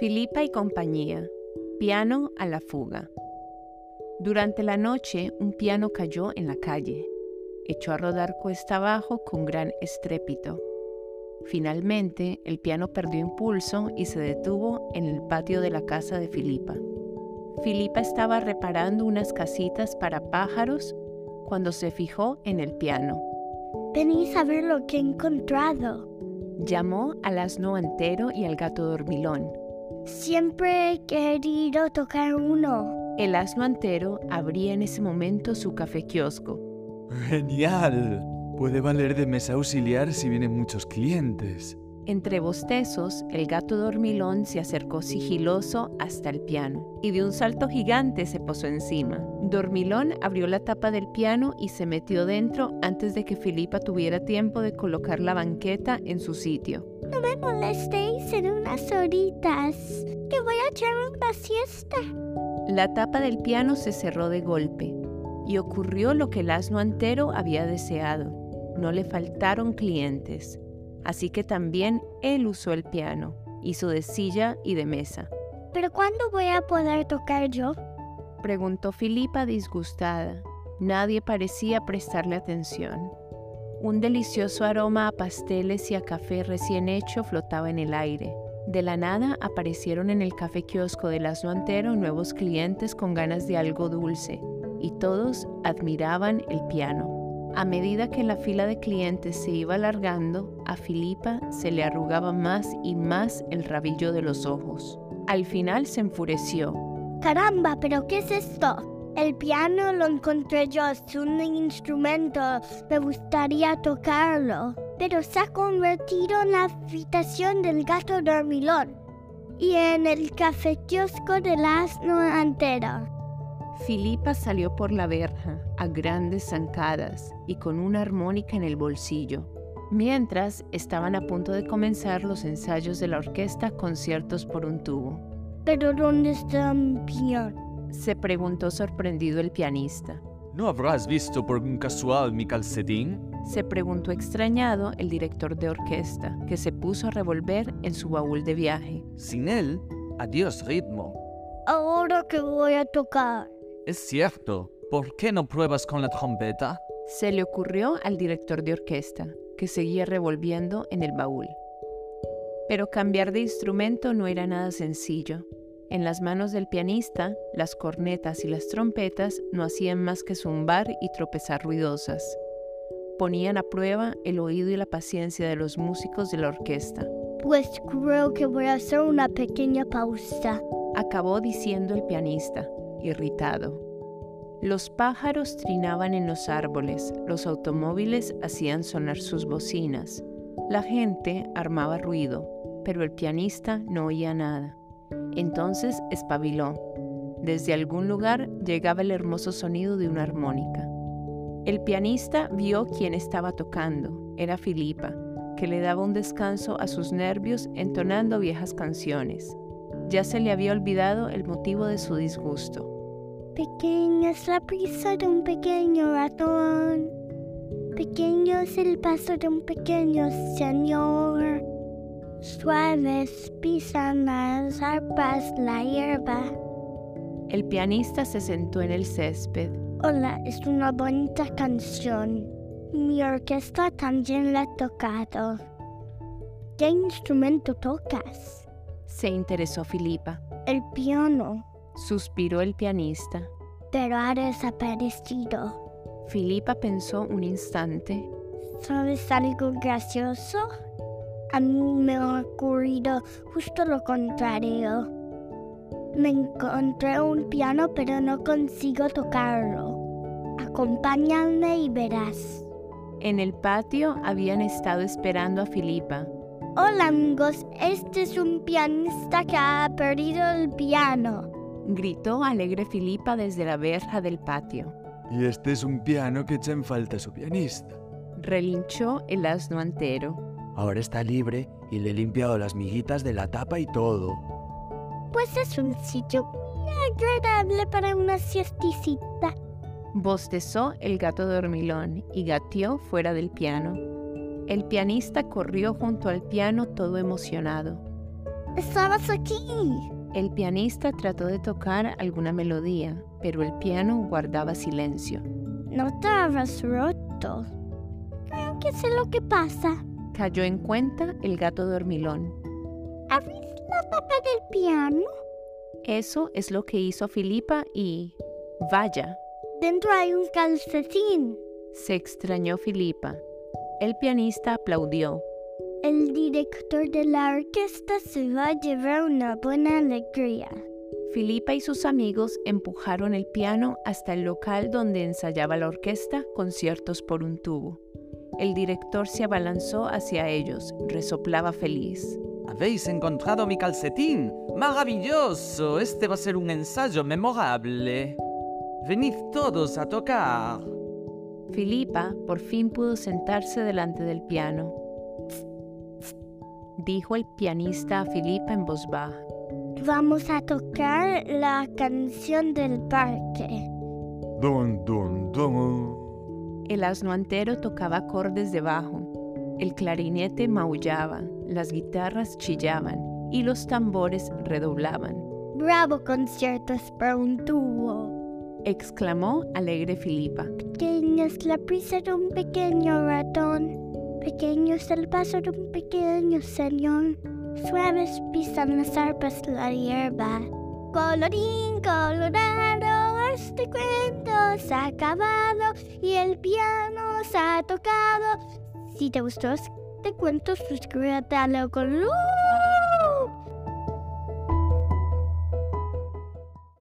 Filipa y compañía. Piano a la fuga. Durante la noche un piano cayó en la calle. Echó a rodar cuesta abajo con gran estrépito. Finalmente, el piano perdió impulso y se detuvo en el patio de la casa de Filipa. Filipa estaba reparando unas casitas para pájaros cuando se fijó en el piano. Venís a ver lo que he encontrado. Llamó al asno antero y al gato dormilón. Siempre he querido tocar uno. El asno antero abría en ese momento su café kiosco. ¡Genial! Puede valer de mesa auxiliar si vienen muchos clientes. Entre bostezos, el gato dormilón se acercó sigiloso hasta el piano y de un salto gigante se posó encima. Dormilón abrió la tapa del piano y se metió dentro antes de que Filipa tuviera tiempo de colocar la banqueta en su sitio. No me molestéis en unas horitas, que voy a echar una siesta. La tapa del piano se cerró de golpe y ocurrió lo que el asno entero había deseado. No le faltaron clientes así que también él usó el piano, hizo de silla y de mesa. ¿Pero cuándo voy a poder tocar yo? Preguntó Filipa disgustada. Nadie parecía prestarle atención. Un delicioso aroma a pasteles y a café recién hecho flotaba en el aire. De la nada aparecieron en el café kiosco del asno antero nuevos clientes con ganas de algo dulce, y todos admiraban el piano. A medida que la fila de clientes se iba alargando, a Filipa se le arrugaba más y más el rabillo de los ojos. Al final se enfureció. Caramba, pero ¿qué es esto? El piano lo encontré yo, es un instrumento, me gustaría tocarlo, pero se ha convertido en la habitación del gato dormilón y en el café del asno entero. Filipa salió por la verja a grandes zancadas y con una armónica en el bolsillo, mientras estaban a punto de comenzar los ensayos de la orquesta Conciertos por un tubo. ¿Pero dónde está mi piano? Se preguntó sorprendido el pianista. ¿No habrás visto por un casual mi calcetín? Se preguntó extrañado el director de orquesta, que se puso a revolver en su baúl de viaje. Sin él, adiós ritmo. Ahora que voy a tocar. Es cierto. ¿Por qué no pruebas con la trompeta? Se le ocurrió al director de orquesta, que seguía revolviendo en el baúl. Pero cambiar de instrumento no era nada sencillo. En las manos del pianista, las cornetas y las trompetas no hacían más que zumbar y tropezar ruidosas. Ponían a prueba el oído y la paciencia de los músicos de la orquesta. Pues creo que voy a hacer una pequeña pausa. Acabó diciendo el pianista, irritado. Los pájaros trinaban en los árboles, los automóviles hacían sonar sus bocinas, la gente armaba ruido, pero el pianista no oía nada. Entonces espabiló. Desde algún lugar llegaba el hermoso sonido de una armónica. El pianista vio quién estaba tocando. Era Filipa, que le daba un descanso a sus nervios entonando viejas canciones. Ya se le había olvidado el motivo de su disgusto. Pequeña es la prisa de un pequeño ratón. Pequeño es el paso de un pequeño señor. Suaves pisan las arpas la hierba. El pianista se sentó en el césped. Hola, es una bonita canción. Mi orquesta también la ha tocado. ¿Qué instrumento tocas? Se interesó Filipa. El piano. Suspiró el pianista. Pero ha desaparecido. Filipa pensó un instante. ¿Sabes algo gracioso? A mí me ha ocurrido justo lo contrario. Me encontré un piano pero no consigo tocarlo. Acompáñame y verás. En el patio habían estado esperando a Filipa. Hola amigos, este es un pianista que ha perdido el piano. Gritó alegre Filipa desde la verja del patio. Y este es un piano que echa en falta a su pianista. Relinchó el asno entero. Ahora está libre y le he limpiado las miguitas de la tapa y todo. Pues es un sitio muy agradable para una siesticita. Bostezó el gato dormilón y gateó fuera del piano. El pianista corrió junto al piano todo emocionado. estabas aquí. El pianista trató de tocar alguna melodía, pero el piano guardaba silencio. No estabas roto. Creo que sé lo que pasa. Cayó en cuenta el gato dormilón. ¿Abriste la tapa del piano? Eso es lo que hizo Filipa y... Vaya, Dentro hay un calcetín. se extrañó Filipa. El pianista aplaudió. El director de la orquesta se va a llevar una buena alegría. Filipa y sus amigos empujaron el piano hasta el local donde ensayaba la orquesta conciertos por un tubo. El director se abalanzó hacia ellos, resoplaba feliz. ¿Habéis encontrado mi calcetín? ¡Maravilloso! Este va a ser un ensayo memorable. Venid todos a tocar. Filipa por fin pudo sentarse delante del piano. Dijo el pianista a Filipa en voz baja. Vamos a tocar la canción del parque. Don, don, don. El asno antero tocaba acordes de bajo, el clarinete maullaba, las guitarras chillaban y los tambores redoblaban, Bravo conciertos para un tubo. Exclamó alegre Filipa. Pequeña es la prisa de un pequeño ratón. Pequeño es el paso de un pequeño señor. Suaves pisan las arpas la hierba. Colorín colorado, este cuento se ha acabado y el piano se ha tocado. Si te gustó este cuento, suscríbete a Leo Color.